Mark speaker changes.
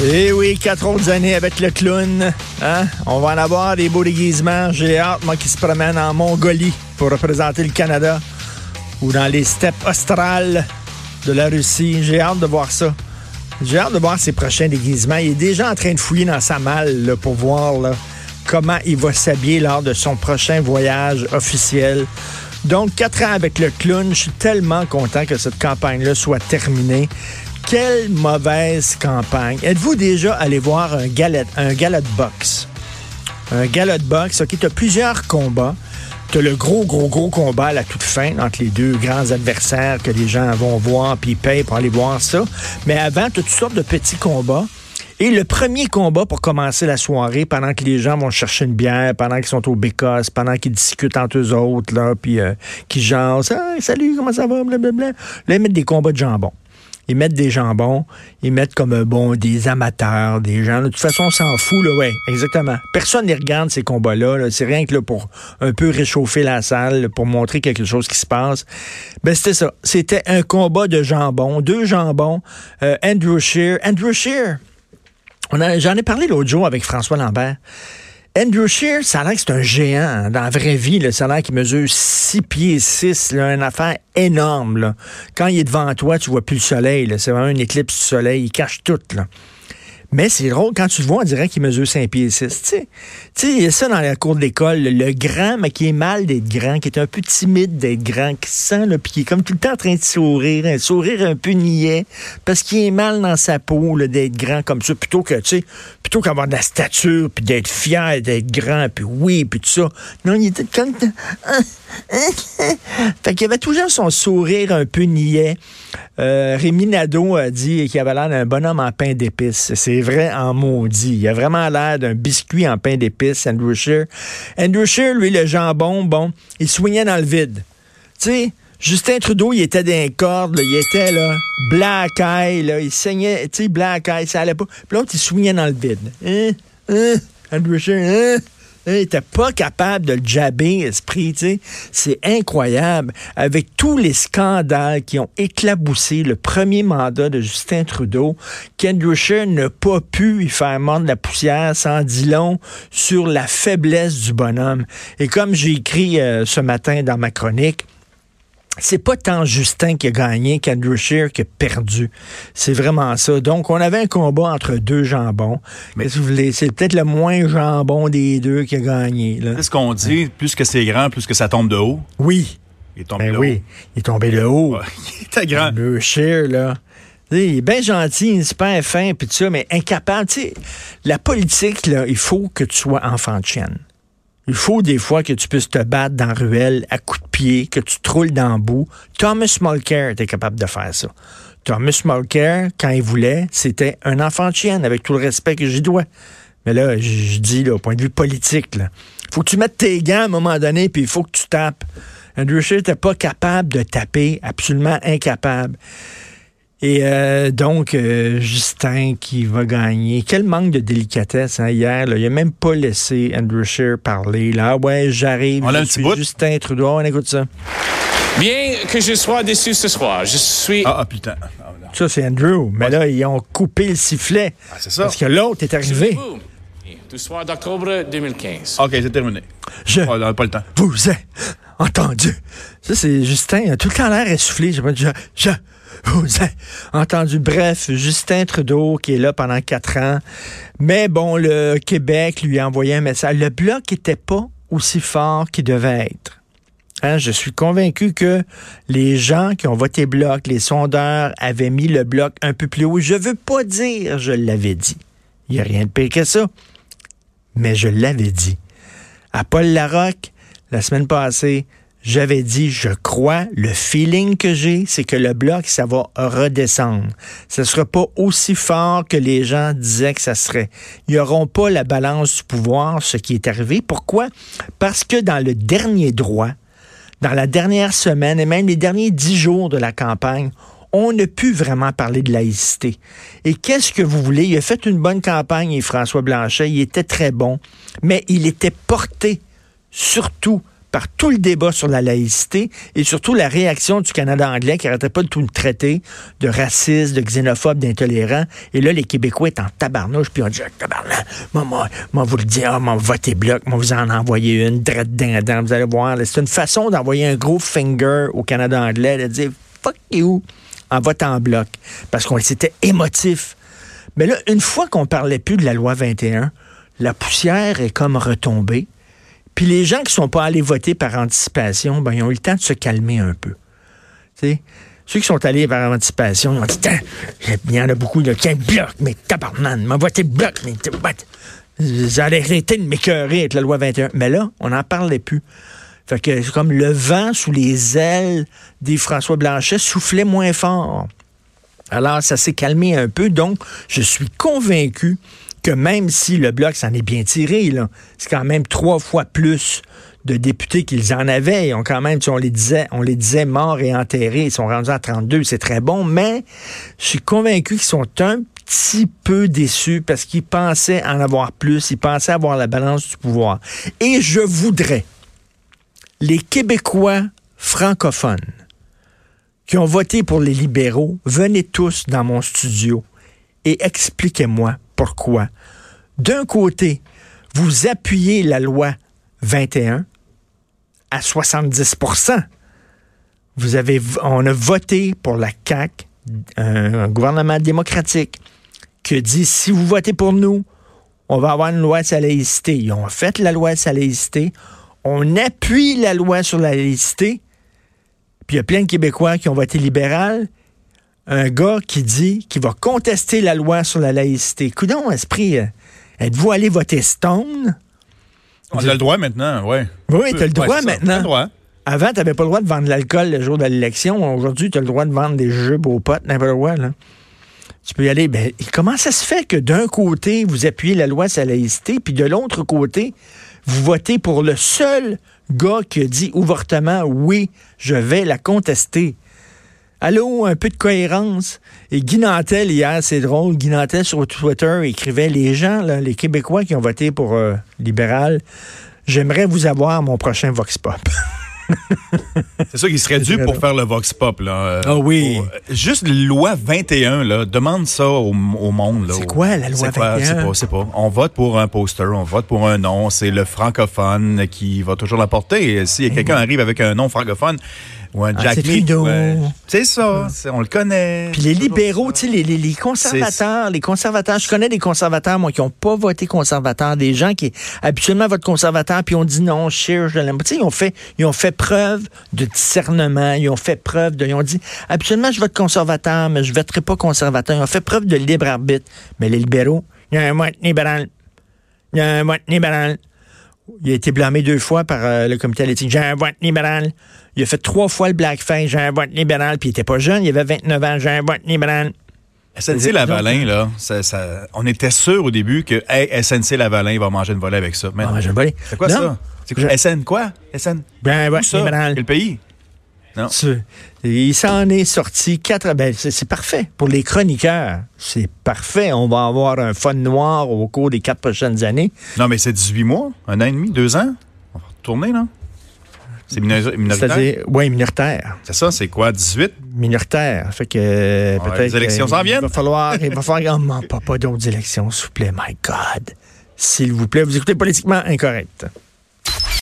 Speaker 1: Eh oui, quatre autres années avec le clown. Hein? On va en avoir des beaux déguisements. J'ai hâte, moi, qui se promène en Mongolie pour représenter le Canada ou dans les steppes australes de la Russie. J'ai hâte de voir ça. J'ai hâte de voir ses prochains déguisements. Il est déjà en train de fouiller dans sa malle pour voir comment il va s'habiller lors de son prochain voyage officiel. Donc, quatre ans avec le clown, je suis tellement content que cette campagne-là soit terminée. Quelle mauvaise campagne. Êtes-vous déjà allé voir un galette, un galette box? Un galette box, OK, tu as plusieurs combats. Tu le gros, gros, gros combat à la toute fin entre les deux grands adversaires que les gens vont voir puis payent pour aller voir ça. Mais avant, as toutes sortes de petits combats. Et le premier combat pour commencer la soirée, pendant que les gens vont chercher une bière, pendant qu'ils sont au bécosse, pendant qu'ils discutent entre eux autres, là, puis euh, qu'ils jasent, salut, comment ça va, blablabla. Là, ils mettent des combats de jambon ils mettent des jambons, ils mettent comme bon des amateurs, des gens. De toute façon, on s'en fout, là, ouais, exactement. Personne ne regarde ces combats-là. C'est rien que pour un peu réchauffer la salle, pour montrer quelque chose qui se passe. Ben, c'était ça. C'était un combat de jambons, deux jambons. Euh, Andrew Shear. Andrew Shear. J'en ai parlé l'autre jour avec François Lambert. Andrew Shear, ça a l'air que c'est un géant dans la vraie vie. Là, ça a l'air qu'il mesure 6 pieds 6, là, une affaire énorme. Quand il est devant toi, tu vois plus le soleil. C'est vraiment une éclipse du soleil. Il cache tout. Mais c'est drôle, quand tu le vois, on dirait qu'il mesure 5 pieds 6. Tu sais, il y a ça dans la cour de l'école, le grand, mais qui est mal d'être grand, qui est un peu timide d'être grand, qui sent, là, puis qui est comme tout le temps en train de sourire, un sourire un peu niais, parce qu'il est mal dans sa peau d'être grand comme ça, plutôt que, tu sais, plutôt qu'avoir de la stature, puis d'être fier d'être grand, puis oui, puis tout ça. Non, il était comme... fait qu'il avait toujours son sourire un peu niais. Euh, Rémi Nadeau a dit qu'il avait l'air d'un bonhomme en pain d'épices. C'est vrai en maudit. Il a vraiment l'air d'un biscuit en pain d'épices, Andrew Shear. Andrew Shear, lui, le jambon, bon, il soignait dans le vide. Tu sais, Justin Trudeau, il était d'un corde, il était là, black eye, là, il saignait, tu sais, black eye, ça allait pas. Puis l'autre, il soignait dans le vide. Hein? Hein? Andrew hein? N'était pas capable de le jabber, esprit. C'est incroyable. Avec tous les scandales qui ont éclaboussé le premier mandat de Justin Trudeau, Ken Rusher n'a pas pu y faire mordre la poussière sans dit long sur la faiblesse du bonhomme. Et comme j'ai écrit euh, ce matin dans ma chronique, c'est pas tant Justin qui a gagné qu'Andrew Shear qui a perdu. C'est vraiment ça. Donc, on avait un combat entre deux jambons. Mais si vous voulez, c'est peut-être le moins jambon des deux qui a gagné.
Speaker 2: C'est ce qu'on dit. Plus que c'est grand, plus que ça tombe de haut.
Speaker 1: Oui.
Speaker 2: Il est tombé
Speaker 1: ben
Speaker 2: de
Speaker 1: oui.
Speaker 2: haut.
Speaker 1: Il est tombé de haut.
Speaker 2: il était grand.
Speaker 1: Andrew Shear, là. Il est bien gentil, il est super fin, puis tout ça, mais incapable. Tu sais, la politique, là, il faut que tu sois enfant de chienne. Il faut des fois que tu puisses te battre dans la ruelle à coups de pied, que tu te dans bout. Thomas Mulcair était capable de faire ça. Thomas Mulcair, quand il voulait, c'était un enfant de chienne, avec tout le respect que j'y dois. Mais là, je dis, là, au point de vue politique, là, faut que tu mettes tes gants à un moment donné, puis il faut que tu tapes. Andrew Scheer n'était pas capable de taper, absolument incapable. Et euh, donc, euh, Justin qui va gagner. Quel manque de délicatesse hein, hier. Là. Il n'a même pas laissé Andrew Scheer parler. Là, ouais, j'arrive.
Speaker 2: On a un petit bout.
Speaker 1: Justin Trudeau. On écoute ça.
Speaker 3: Bien que je sois déçu ce soir, je suis
Speaker 2: Ah, ah, putain. Ah.
Speaker 1: Ça, c'est Andrew. Mais là, ils ont coupé le sifflet.
Speaker 2: Ah, c'est ça.
Speaker 1: Parce que l'autre est arrivé.
Speaker 3: du soir d'octobre 2015.
Speaker 2: OK, c'est terminé.
Speaker 1: Je
Speaker 2: On n'a pas le temps.
Speaker 1: vous ai entendu. Ça, c'est Justin. Il a tout le temps l'air essoufflé. Je, je, je vous ai entendu. Bref, Justin Trudeau qui est là pendant quatre ans. Mais bon, le Québec lui a envoyé un message. Le bloc n'était pas aussi fort qu'il devait être. Hein, je suis convaincu que les gens qui ont voté bloc, les sondeurs, avaient mis le bloc un peu plus haut. Je veux pas dire je l'avais dit. Il n'y a rien de pire que ça. Mais je l'avais dit. À Paul Larocque, la semaine passée, j'avais dit, je crois, le feeling que j'ai, c'est que le bloc, ça va redescendre. Ce ne sera pas aussi fort que les gens disaient que ça serait. Ils n'auront pas la balance du pouvoir, ce qui est arrivé. Pourquoi? Parce que dans le dernier droit, dans la dernière semaine et même les derniers dix jours de la campagne, on ne pu vraiment parler de laïcité. Et qu'est-ce que vous voulez? Il a fait une bonne campagne, et François Blanchet, il était très bon, mais il était porté surtout par tout le débat sur la laïcité et surtout la réaction du Canada anglais qui arrêtait pas de tout le traiter de raciste, de xénophobe, d'intolérant. Et là, les Québécois étaient en tabarnouche, puis on dit, tabarnak, moi, moi, moi, vous le dire, ah, moi, votez bloc, moi, vous en envoyer une, drette dindant, vous allez voir. C'est une façon d'envoyer un gros finger au Canada anglais, de dire, fuck you, en votant bloc. Parce qu'on c'était émotif. Mais là, une fois qu'on parlait plus de la loi 21, la poussière est comme retombée. Puis les gens qui sont pas allés voter par anticipation, ben, ils ont eu le temps de se calmer un peu. sais, Ceux qui sont allés par anticipation, ils ont dit, il y en a beaucoup qui ont bloc, mais tabarnan, m'a voté bloc, mais j'allais arrêter de m'écœurer avec la loi 21. Mais là, on n'en parlait plus. Fait que c'est comme le vent sous les ailes des François Blanchet soufflait moins fort. Alors, ça s'est calmé un peu. Donc, je suis convaincu que même si le bloc s'en est bien tiré, c'est quand même trois fois plus de députés qu'ils en avaient. Ils ont quand même, on les disait, on les disait morts et enterrés. Ils sont rendus à 32, c'est très bon, mais je suis convaincu qu'ils sont un petit peu déçus parce qu'ils pensaient en avoir plus, ils pensaient avoir la balance du pouvoir. Et je voudrais, les Québécois francophones, qui ont voté pour les libéraux, venez tous dans mon studio et expliquez-moi pourquoi. D'un côté, vous appuyez la loi 21 à 70% vous avez, on a voté pour la CAQ, un, gouvernement démocratique, qui dit si vous votez pour nous, on va avoir une loi sur la laïcité. Ils ont fait la loi sur la laïcité. On appuie la loi sur la laïcité. Puis il y a plein de Québécois qui ont voté libéral. Un gars qui dit qu'il va contester la loi sur la laïcité. Coudon, esprit, euh, êtes-vous allé voter Stone?
Speaker 2: On a le droit maintenant, oui.
Speaker 1: Oui, tu as le droit maintenant.
Speaker 2: Le droit.
Speaker 1: Avant, tu n'avais pas le droit de vendre de l'alcool le jour de l'élection. Aujourd'hui, tu as le droit de vendre des jeux aux potes, n'importe quoi. Là. Tu peux y aller. Ben, comment ça se fait que d'un côté, vous appuyez la loi sur la laïcité, puis de l'autre côté, vous votez pour le seul gars qui a dit ouvertement oui, je vais la contester? Allô, un peu de cohérence. Et Guy Nantel, hier, c'est drôle, Guy Nantel sur Twitter écrivait Les gens, les Québécois qui ont voté pour euh, libéral, j'aimerais vous avoir mon prochain Vox Pop.
Speaker 2: c'est ça qui serait dû pour faire le Vox Pop. Là.
Speaker 1: Ah oui.
Speaker 2: juste loi 21, là, demande ça au, monde.
Speaker 1: C'est quoi la loi 21?
Speaker 2: C'est pas, c'est pas. On vote pour un poster, on vote pour un nom. C'est le francophone qui va toujours l'apporter. Si eh quelqu'un arrive avec un nom francophone, ou un ah, Jack C'est ça, on le connaît.
Speaker 1: Puis les libéraux, tu sais, les, les, conservateurs, les conservateurs, je connais des conservateurs, moi, qui n'ont pas voté conservateur, des gens qui habituellement votent conservateur, puis ont dit non, cher, je l'aime. Tu sais, ils ont fait, ils ont fait preuve de discernement, ils ont fait preuve de, ils ont dit, habituellement, je vote conservateur, mais je voterai pas conservateur. Ils ont fait preuve de libre arbitre. Mais les libéraux, il y a un vote libéral. Il y a un vote libéral. Il a été blâmé deux fois par euh, le comité politique. J'ai un vote libéral. Il a fait trois fois le blackface. J'ai un vote libéral. Puis il était pas jeune. Il avait 29 ans. J'ai un vote libéral.
Speaker 2: SNC Lavalin, là, on était sûr au début que SNC Lavalin va manger une volée avec ça.
Speaker 1: Manger une volée.
Speaker 2: C'est quoi ça? C'est quoi? SN quoi? SN?
Speaker 1: Ben, ouais, libéral.
Speaker 2: Quel pays?
Speaker 1: Non. Il s'en est sorti quatre. Ben, c'est parfait. Pour les chroniqueurs, c'est parfait. On va avoir un fun noir au cours des quatre prochaines années.
Speaker 2: Non, mais c'est 18 mois, un an et demi, deux ans. On va retourner, là. C'est minoritaire?
Speaker 1: Oui, minoritaire.
Speaker 2: C'est ça, c'est quoi, 18?
Speaker 1: Minoritaire. Fait que peut-être.
Speaker 2: Les élections s'en viennent?
Speaker 1: Il va falloir, il va falloir, oh, pas, pas d'autres élections, s'il vous plaît, my God. S'il vous plaît, vous écoutez politiquement incorrect.